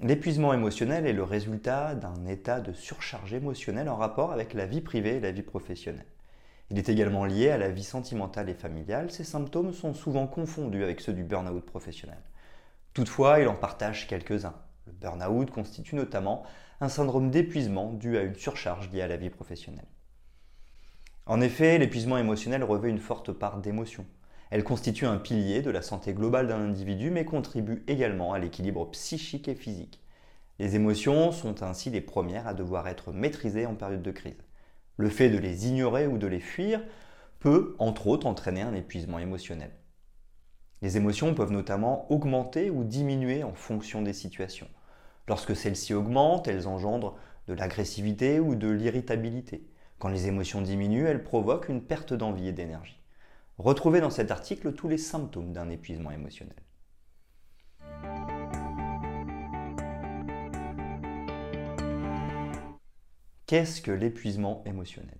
L'épuisement émotionnel est le résultat d'un état de surcharge émotionnelle en rapport avec la vie privée et la vie professionnelle. Il est également lié à la vie sentimentale et familiale. Ces symptômes sont souvent confondus avec ceux du burn-out professionnel. Toutefois, il en partage quelques-uns. Le burn-out constitue notamment un syndrome d'épuisement dû à une surcharge liée à la vie professionnelle. En effet, l'épuisement émotionnel revêt une forte part d'émotion. Elle constitue un pilier de la santé globale d'un individu, mais contribue également à l'équilibre psychique et physique. Les émotions sont ainsi les premières à devoir être maîtrisées en période de crise. Le fait de les ignorer ou de les fuir peut, entre autres, entraîner un épuisement émotionnel. Les émotions peuvent notamment augmenter ou diminuer en fonction des situations. Lorsque celles-ci augmentent, elles engendrent de l'agressivité ou de l'irritabilité. Quand les émotions diminuent, elles provoquent une perte d'envie et d'énergie. Retrouvez dans cet article tous les symptômes d'un épuisement émotionnel. Qu'est-ce que l'épuisement émotionnel?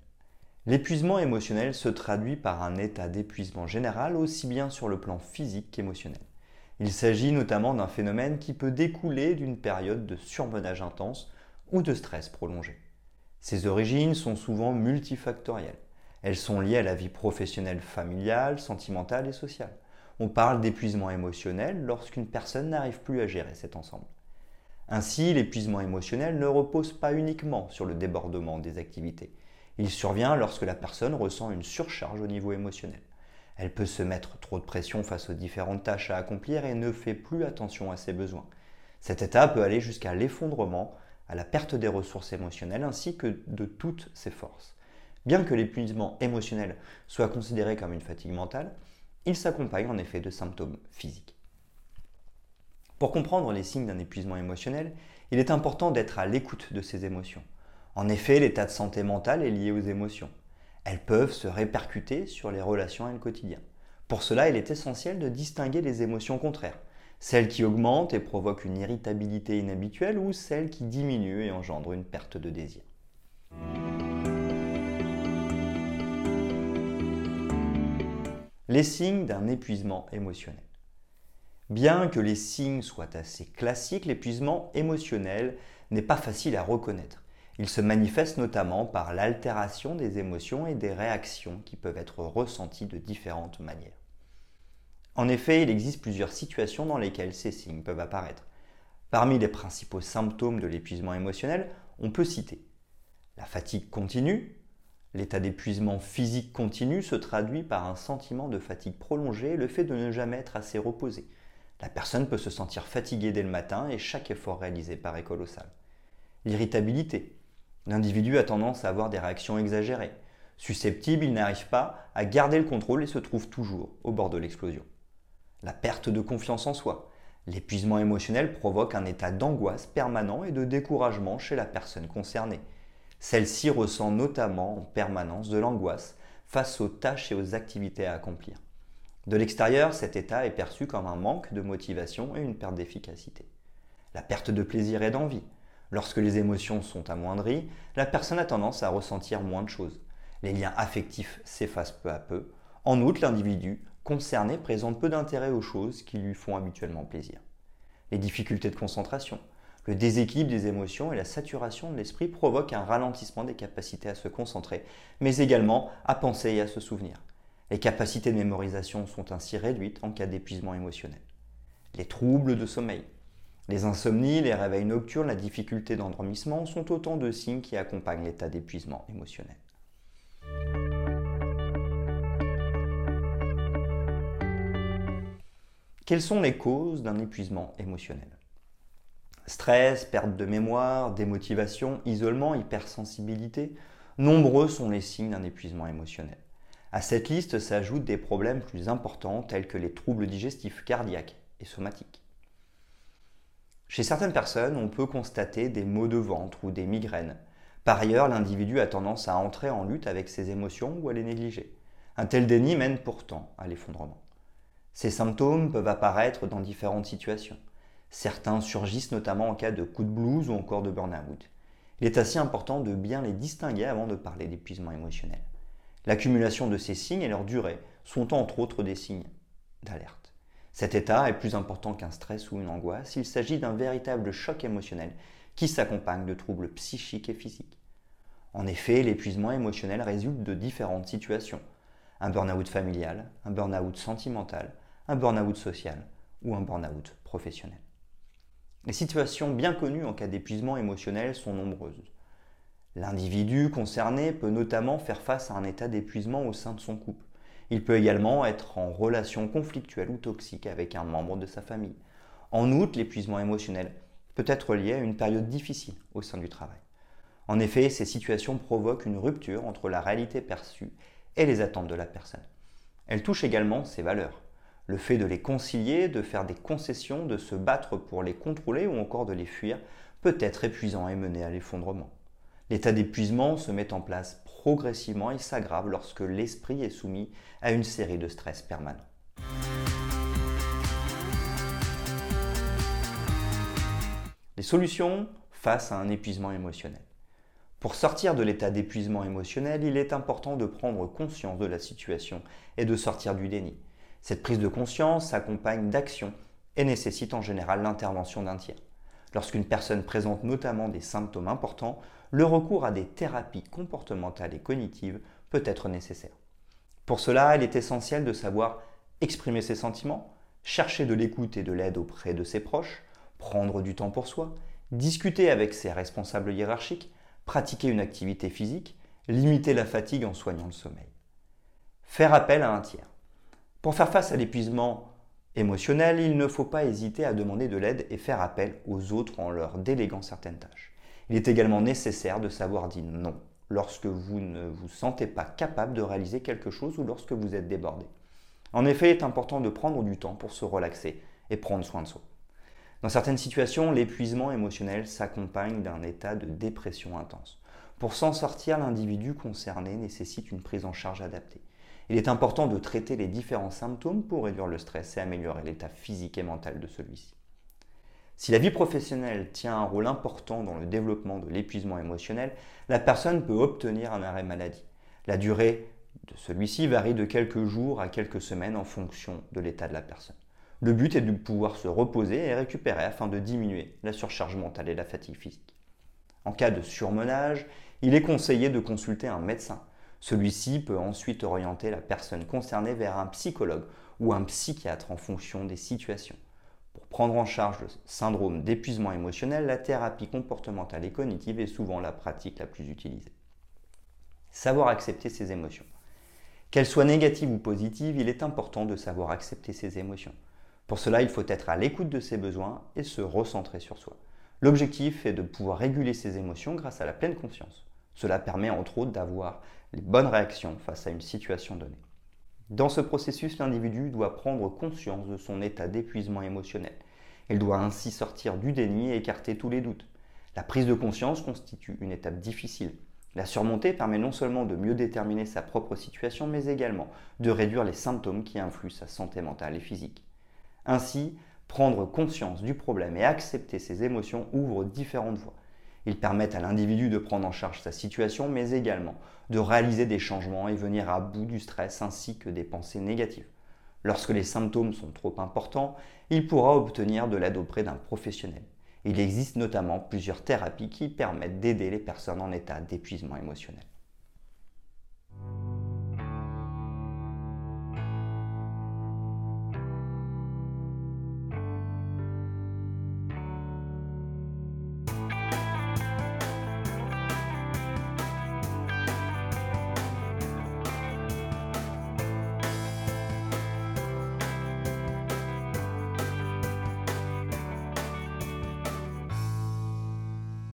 L'épuisement émotionnel se traduit par un état d'épuisement général aussi bien sur le plan physique qu'émotionnel. Il s'agit notamment d'un phénomène qui peut découler d'une période de surmenage intense ou de stress prolongé. Ses origines sont souvent multifactorielles. Elles sont liées à la vie professionnelle, familiale, sentimentale et sociale. On parle d'épuisement émotionnel lorsqu'une personne n'arrive plus à gérer cet ensemble. Ainsi, l'épuisement émotionnel ne repose pas uniquement sur le débordement des activités. Il survient lorsque la personne ressent une surcharge au niveau émotionnel. Elle peut se mettre trop de pression face aux différentes tâches à accomplir et ne fait plus attention à ses besoins. Cet état peut aller jusqu'à l'effondrement, à la perte des ressources émotionnelles ainsi que de toutes ses forces. Bien que l'épuisement émotionnel soit considéré comme une fatigue mentale, il s'accompagne en effet de symptômes physiques. Pour comprendre les signes d'un épuisement émotionnel, il est important d'être à l'écoute de ces émotions. En effet, l'état de santé mentale est lié aux émotions. Elles peuvent se répercuter sur les relations et le quotidien. Pour cela, il est essentiel de distinguer les émotions contraires, celles qui augmentent et provoquent une irritabilité inhabituelle ou celles qui diminuent et engendrent une perte de désir. Les signes d'un épuisement émotionnel. Bien que les signes soient assez classiques, l'épuisement émotionnel n'est pas facile à reconnaître. Il se manifeste notamment par l'altération des émotions et des réactions qui peuvent être ressenties de différentes manières. En effet, il existe plusieurs situations dans lesquelles ces signes peuvent apparaître. Parmi les principaux symptômes de l'épuisement émotionnel, on peut citer la fatigue continue, L'état d'épuisement physique continu se traduit par un sentiment de fatigue prolongée et le fait de ne jamais être assez reposé. La personne peut se sentir fatiguée dès le matin et chaque effort réalisé paraît colossal. L'irritabilité. L'individu a tendance à avoir des réactions exagérées. Susceptible, il n'arrive pas à garder le contrôle et se trouve toujours au bord de l'explosion. La perte de confiance en soi. L'épuisement émotionnel provoque un état d'angoisse permanent et de découragement chez la personne concernée. Celle-ci ressent notamment en permanence de l'angoisse face aux tâches et aux activités à accomplir. De l'extérieur, cet état est perçu comme un manque de motivation et une perte d'efficacité. La perte de plaisir et d'envie. Lorsque les émotions sont amoindries, la personne a tendance à ressentir moins de choses. Les liens affectifs s'effacent peu à peu. En outre, l'individu concerné présente peu d'intérêt aux choses qui lui font habituellement plaisir. Les difficultés de concentration. Le déséquilibre des émotions et la saturation de l'esprit provoquent un ralentissement des capacités à se concentrer, mais également à penser et à se souvenir. Les capacités de mémorisation sont ainsi réduites en cas d'épuisement émotionnel. Les troubles de sommeil. Les insomnies, les réveils nocturnes, la difficulté d'endormissement sont autant de signes qui accompagnent l'état d'épuisement émotionnel. Quelles sont les causes d'un épuisement émotionnel? Stress, perte de mémoire, démotivation, isolement, hypersensibilité, nombreux sont les signes d'un épuisement émotionnel. À cette liste s'ajoutent des problèmes plus importants tels que les troubles digestifs, cardiaques et somatiques. Chez certaines personnes, on peut constater des maux de ventre ou des migraines. Par ailleurs, l'individu a tendance à entrer en lutte avec ses émotions ou à les négliger. Un tel déni mène pourtant à l'effondrement. Ces symptômes peuvent apparaître dans différentes situations. Certains surgissent notamment en cas de coup de blues ou encore de burn-out. Il est assez important de bien les distinguer avant de parler d'épuisement émotionnel. L'accumulation de ces signes et leur durée sont entre autres des signes d'alerte. Cet état est plus important qu'un stress ou une angoisse, il s'agit d'un véritable choc émotionnel qui s'accompagne de troubles psychiques et physiques. En effet, l'épuisement émotionnel résulte de différentes situations. Un burn-out familial, un burn-out sentimental, un burn-out social ou un burn-out professionnel. Les situations bien connues en cas d'épuisement émotionnel sont nombreuses. L'individu concerné peut notamment faire face à un état d'épuisement au sein de son couple. Il peut également être en relation conflictuelle ou toxique avec un membre de sa famille. En outre, l'épuisement émotionnel peut être lié à une période difficile au sein du travail. En effet, ces situations provoquent une rupture entre la réalité perçue et les attentes de la personne. Elles touchent également ses valeurs. Le fait de les concilier, de faire des concessions, de se battre pour les contrôler ou encore de les fuir peut être épuisant et mener à l'effondrement. L'état d'épuisement se met en place progressivement et s'aggrave lorsque l'esprit est soumis à une série de stress permanents. Les solutions face à un épuisement émotionnel. Pour sortir de l'état d'épuisement émotionnel, il est important de prendre conscience de la situation et de sortir du déni. Cette prise de conscience s'accompagne d'actions et nécessite en général l'intervention d'un tiers. Lorsqu'une personne présente notamment des symptômes importants, le recours à des thérapies comportementales et cognitives peut être nécessaire. Pour cela, il est essentiel de savoir exprimer ses sentiments, chercher de l'écoute et de l'aide auprès de ses proches, prendre du temps pour soi, discuter avec ses responsables hiérarchiques, pratiquer une activité physique, limiter la fatigue en soignant le sommeil. Faire appel à un tiers. Pour faire face à l'épuisement émotionnel, il ne faut pas hésiter à demander de l'aide et faire appel aux autres en leur déléguant certaines tâches. Il est également nécessaire de savoir dire non lorsque vous ne vous sentez pas capable de réaliser quelque chose ou lorsque vous êtes débordé. En effet, il est important de prendre du temps pour se relaxer et prendre soin de soi. Dans certaines situations, l'épuisement émotionnel s'accompagne d'un état de dépression intense. Pour s'en sortir, l'individu concerné nécessite une prise en charge adaptée. Il est important de traiter les différents symptômes pour réduire le stress et améliorer l'état physique et mental de celui-ci. Si la vie professionnelle tient un rôle important dans le développement de l'épuisement émotionnel, la personne peut obtenir un arrêt maladie. La durée de celui-ci varie de quelques jours à quelques semaines en fonction de l'état de la personne. Le but est de pouvoir se reposer et récupérer afin de diminuer la surcharge mentale et la fatigue physique. En cas de surmenage, il est conseillé de consulter un médecin celui-ci peut ensuite orienter la personne concernée vers un psychologue ou un psychiatre en fonction des situations. Pour prendre en charge le syndrome d'épuisement émotionnel, la thérapie comportementale et cognitive est souvent la pratique la plus utilisée. Savoir accepter ses émotions. Qu'elles soient négatives ou positives, il est important de savoir accepter ses émotions. Pour cela, il faut être à l'écoute de ses besoins et se recentrer sur soi. L'objectif est de pouvoir réguler ses émotions grâce à la pleine conscience. Cela permet entre autres d'avoir les bonnes réactions face à une situation donnée. Dans ce processus, l'individu doit prendre conscience de son état d'épuisement émotionnel. Il doit ainsi sortir du déni et écarter tous les doutes. La prise de conscience constitue une étape difficile. La surmonter permet non seulement de mieux déterminer sa propre situation, mais également de réduire les symptômes qui influent sa santé mentale et physique. Ainsi, prendre conscience du problème et accepter ses émotions ouvre différentes voies. Ils permettent à l'individu de prendre en charge sa situation, mais également de réaliser des changements et venir à bout du stress ainsi que des pensées négatives. Lorsque les symptômes sont trop importants, il pourra obtenir de l'aide auprès d'un professionnel. Il existe notamment plusieurs thérapies qui permettent d'aider les personnes en état d'épuisement émotionnel.